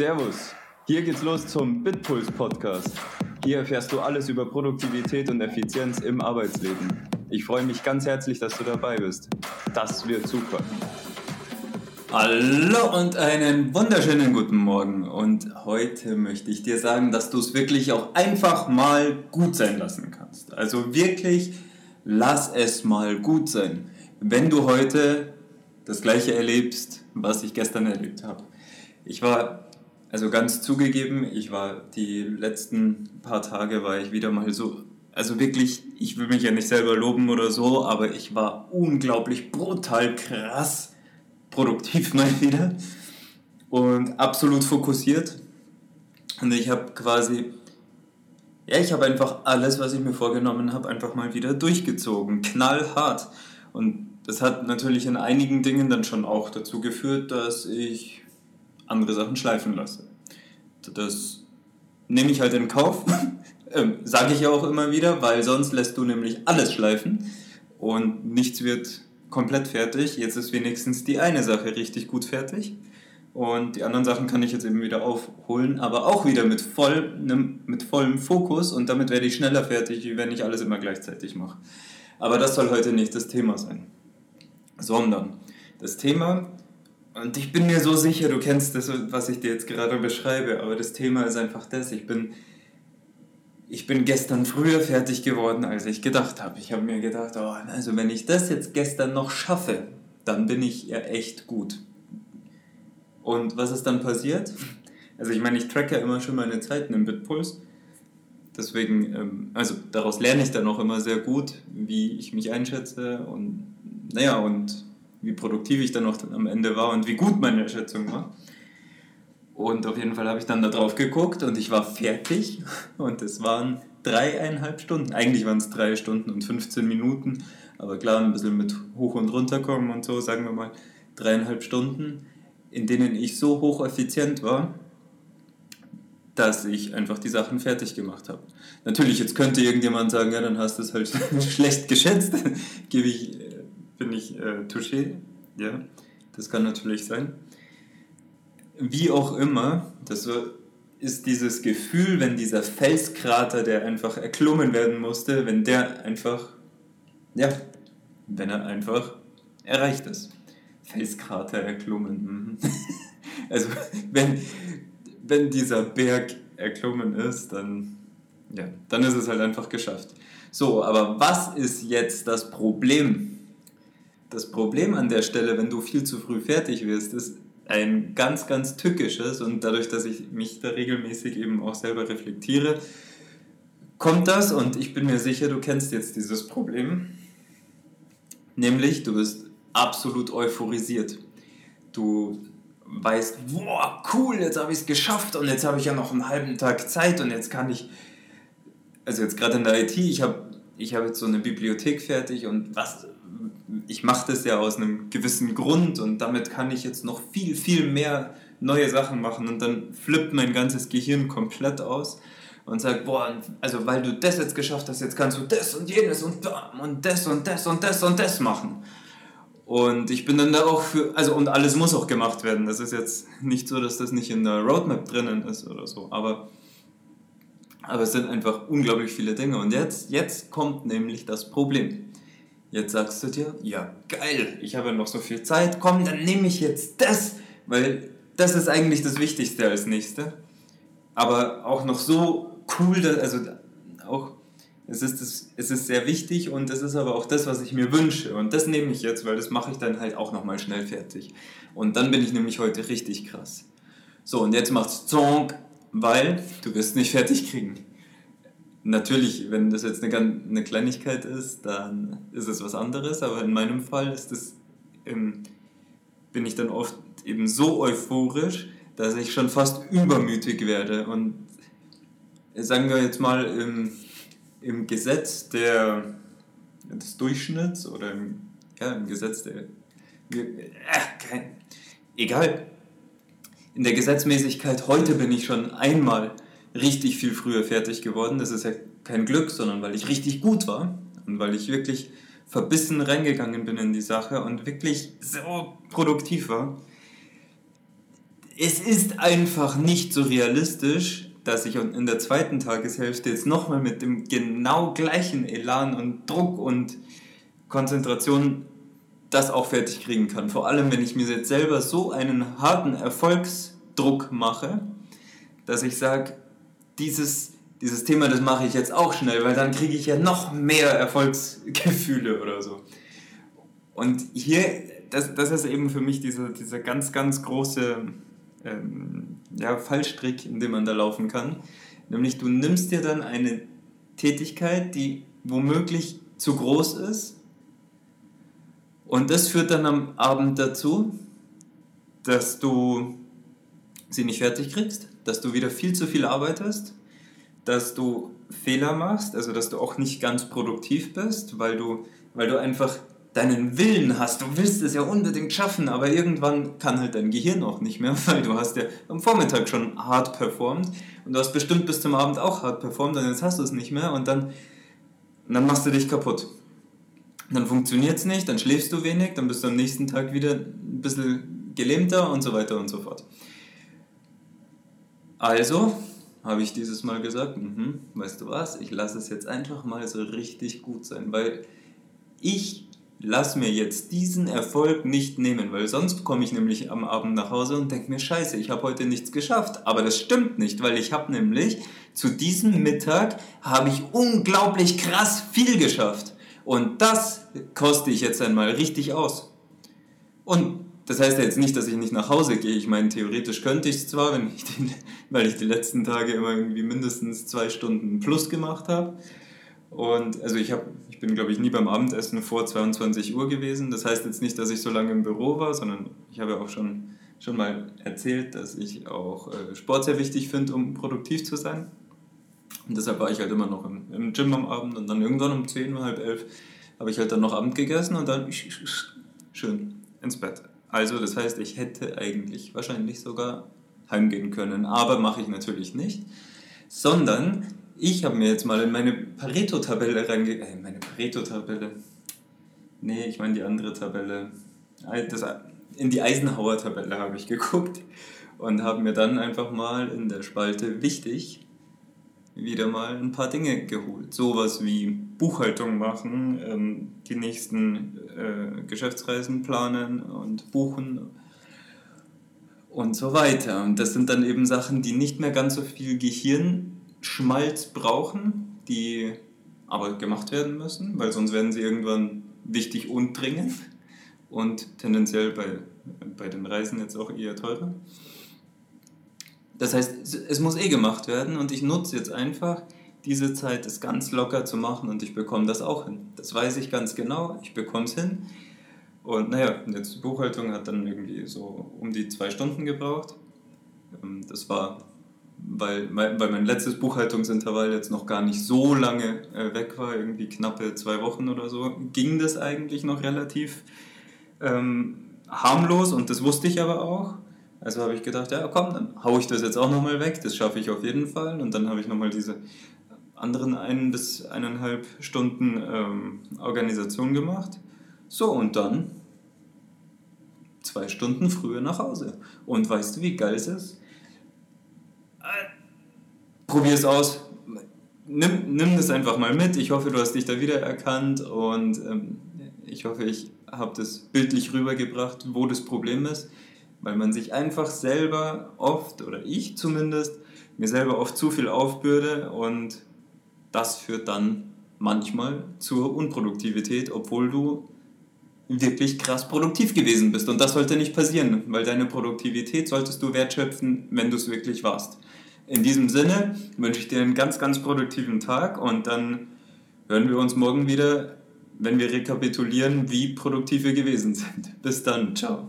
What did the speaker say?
Servus. Hier geht's los zum Bitpuls Podcast. Hier erfährst du alles über Produktivität und Effizienz im Arbeitsleben. Ich freue mich ganz herzlich, dass du dabei bist. Das wird super. Hallo und einen wunderschönen guten Morgen. Und heute möchte ich dir sagen, dass du es wirklich auch einfach mal gut sein lassen kannst. Also wirklich, lass es mal gut sein. Wenn du heute das gleiche erlebst, was ich gestern erlebt habe. Ich war, also ganz zugegeben, ich war die letzten paar Tage war ich wieder mal so, also wirklich, ich will mich ja nicht selber loben oder so, aber ich war unglaublich brutal krass produktiv mal wieder und absolut fokussiert. Und ich habe quasi, ja, ich habe einfach alles, was ich mir vorgenommen habe, einfach mal wieder durchgezogen, knallhart. Und das hat natürlich in einigen Dingen dann schon auch dazu geführt, dass ich andere Sachen schleifen lasse. Das nehme ich halt in Kauf, ähm, sage ich ja auch immer wieder, weil sonst lässt du nämlich alles schleifen und nichts wird komplett fertig. Jetzt ist wenigstens die eine Sache richtig gut fertig. Und die anderen Sachen kann ich jetzt eben wieder aufholen, aber auch wieder mit, voll, mit vollem Fokus und damit werde ich schneller fertig, wie wenn ich alles immer gleichzeitig mache. Aber das soll heute nicht das Thema sein. Sondern das Thema, und ich bin mir so sicher, du kennst das, was ich dir jetzt gerade beschreibe, aber das Thema ist einfach das, ich bin ich bin gestern früher fertig geworden, als ich gedacht habe. Ich habe mir gedacht, oh, also wenn ich das jetzt gestern noch schaffe, dann bin ich ja echt gut. Und was ist dann passiert? Also ich meine, ich tracke ja immer schon meine Zeiten im Bitpuls. Deswegen, ähm, also daraus lerne ich dann auch immer sehr gut, wie ich mich einschätze und naja, und wie produktiv ich dann auch am Ende war und wie gut meine Schätzung war. Und auf jeden Fall habe ich dann da drauf geguckt und ich war fertig. Und es waren dreieinhalb Stunden. Eigentlich waren es drei Stunden und 15 Minuten. Aber klar, ein bisschen mit hoch und runter kommen und so, sagen wir mal dreieinhalb Stunden, in denen ich so hocheffizient war, dass ich einfach die Sachen fertig gemacht habe. Natürlich, jetzt könnte irgendjemand sagen, ja, dann hast du es halt schlecht geschätzt. Gebe ich, bin ich äh, touché. Ja, das kann natürlich sein wie auch immer, das ist dieses Gefühl, wenn dieser Felskrater, der einfach erklommen werden musste, wenn der einfach, ja, wenn er einfach erreicht ist. Felskrater erklommen. Mhm. also wenn, wenn dieser Berg erklommen ist, dann, ja, dann ist es halt einfach geschafft. So, aber was ist jetzt das Problem? Das Problem an der Stelle, wenn du viel zu früh fertig wirst, ist, ein ganz, ganz tückisches und dadurch, dass ich mich da regelmäßig eben auch selber reflektiere, kommt das und ich bin mir sicher, du kennst jetzt dieses Problem, nämlich du bist absolut euphorisiert. Du weißt, boah, cool, jetzt habe ich es geschafft und jetzt habe ich ja noch einen halben Tag Zeit und jetzt kann ich, also jetzt gerade in der IT, ich habe ich hab jetzt so eine Bibliothek fertig und was, ich mache das ja aus einem gewissen Grund und damit kann ich jetzt noch viel, viel mehr neue Sachen machen und dann flippt mein ganzes Gehirn komplett aus und sagt, boah, also weil du das jetzt geschafft hast, jetzt kannst du das und jenes und und das und das und das und das machen. Und ich bin dann da auch für, also und alles muss auch gemacht werden. Das ist jetzt nicht so, dass das nicht in der Roadmap drinnen ist oder so, aber, aber es sind einfach unglaublich viele Dinge. Und jetzt, jetzt kommt nämlich das Problem. Jetzt sagst du dir, ja geil, ich habe noch so viel Zeit, komm, dann nehme ich jetzt das, weil das ist eigentlich das Wichtigste als nächste. Aber auch noch so cool, also auch, es ist, das, es ist sehr wichtig und es ist aber auch das, was ich mir wünsche. Und das nehme ich jetzt, weil das mache ich dann halt auch nochmal schnell fertig. Und dann bin ich nämlich heute richtig krass. So, und jetzt macht's Zonk, weil du wirst nicht fertig kriegen. Natürlich, wenn das jetzt eine, Kleinigkeit ist, dann ist es was anderes, aber in meinem Fall ist das, ähm, bin ich dann oft eben so euphorisch, dass ich schon fast übermütig werde. Und sagen wir jetzt mal im, im Gesetz der, des Durchschnitts oder im, ja, im Gesetz der. Äh, kein, egal. In der Gesetzmäßigkeit, heute bin ich schon einmal richtig viel früher fertig geworden. Das ist ja kein Glück, sondern weil ich richtig gut war und weil ich wirklich verbissen reingegangen bin in die Sache und wirklich so produktiv war. es ist einfach nicht so realistisch, dass ich in der zweiten Tageshälfte jetzt nochmal mit dem genau gleichen Elan und Druck und Konzentration das auch fertig kriegen kann. Vor allem, wenn ich mir jetzt selber so einen harten Erfolgsdruck mache, dass ich sage, dieses, dieses Thema, das mache ich jetzt auch schnell, weil dann kriege ich ja noch mehr Erfolgsgefühle oder so. Und hier, das, das ist eben für mich dieser, dieser ganz, ganz große ähm, ja, Fallstrick, in dem man da laufen kann. Nämlich du nimmst dir dann eine Tätigkeit, die womöglich zu groß ist und das führt dann am Abend dazu, dass du sie nicht fertig kriegst, dass du wieder viel zu viel arbeitest, dass du Fehler machst, also dass du auch nicht ganz produktiv bist, weil du, weil du einfach deinen Willen hast. Du willst es ja unbedingt schaffen, aber irgendwann kann halt dein Gehirn auch nicht mehr, weil du hast ja am Vormittag schon hart performt und du hast bestimmt bis zum Abend auch hart performt und jetzt hast du es nicht mehr und dann, dann machst du dich kaputt dann funktioniert es nicht, dann schläfst du wenig, dann bist du am nächsten Tag wieder ein bisschen gelähmter und so weiter und so fort. Also habe ich dieses Mal gesagt, mh, weißt du was, ich lasse es jetzt einfach mal so richtig gut sein, weil ich lasse mir jetzt diesen Erfolg nicht nehmen, weil sonst komme ich nämlich am Abend nach Hause und denke mir, scheiße, ich habe heute nichts geschafft. Aber das stimmt nicht, weil ich habe nämlich zu diesem Mittag habe ich unglaublich krass viel geschafft. Und das koste ich jetzt einmal richtig aus. Und das heißt ja jetzt nicht, dass ich nicht nach Hause gehe. Ich meine, theoretisch könnte ich es zwar, wenn ich den, weil ich die letzten Tage immer irgendwie mindestens zwei Stunden plus gemacht habe. Und also ich, hab, ich bin, glaube ich, nie beim Abendessen vor 22 Uhr gewesen. Das heißt jetzt nicht, dass ich so lange im Büro war, sondern ich habe ja auch schon, schon mal erzählt, dass ich auch äh, Sport sehr wichtig finde, um produktiv zu sein. Und deshalb war ich halt immer noch im, im Gym am Abend und dann irgendwann um 10, halb elf habe ich halt dann noch Abend gegessen und dann schön ins Bett. Also das heißt, ich hätte eigentlich wahrscheinlich sogar heimgehen können, aber mache ich natürlich nicht, sondern ich habe mir jetzt mal in meine Pareto-Tabelle reinge... Äh, meine Pareto-Tabelle... Nee, ich meine die andere Tabelle. Das, in die Eisenhower-Tabelle habe ich geguckt und habe mir dann einfach mal in der Spalte wichtig wieder mal ein paar Dinge geholt. Sowas wie Buchhaltung machen, ähm, die nächsten äh, Geschäftsreisen planen und buchen und so weiter. Und das sind dann eben Sachen, die nicht mehr ganz so viel Gehirnschmalz brauchen, die aber gemacht werden müssen, weil sonst werden sie irgendwann wichtig und dringend und tendenziell bei, bei den Reisen jetzt auch eher teurer. Das heißt, es muss eh gemacht werden und ich nutze jetzt einfach diese Zeit, das ganz locker zu machen und ich bekomme das auch hin. Das weiß ich ganz genau, ich bekomme es hin. Und naja, jetzt die Buchhaltung hat dann irgendwie so um die zwei Stunden gebraucht. Ähm, das war, weil, weil mein letztes Buchhaltungsintervall jetzt noch gar nicht so lange äh, weg war, irgendwie knappe zwei Wochen oder so, ging das eigentlich noch relativ ähm, harmlos und das wusste ich aber auch. Also habe ich gedacht, ja komm, dann haue ich das jetzt auch nochmal weg, das schaffe ich auf jeden Fall. Und dann habe ich nochmal diese anderen ein bis eineinhalb Stunden ähm, Organisation gemacht. So, und dann zwei Stunden früher nach Hause. Und weißt du, wie geil es ist? Probier es aus. Nimm, nimm das einfach mal mit. Ich hoffe, du hast dich da wiedererkannt und ähm, ich hoffe, ich habe das bildlich rübergebracht, wo das Problem ist weil man sich einfach selber oft, oder ich zumindest, mir selber oft zu viel aufbürde und das führt dann manchmal zur Unproduktivität, obwohl du wirklich krass produktiv gewesen bist. Und das sollte nicht passieren, weil deine Produktivität solltest du wertschöpfen, wenn du es wirklich warst. In diesem Sinne wünsche ich dir einen ganz, ganz produktiven Tag und dann hören wir uns morgen wieder, wenn wir rekapitulieren, wie produktiv wir gewesen sind. Bis dann, ciao.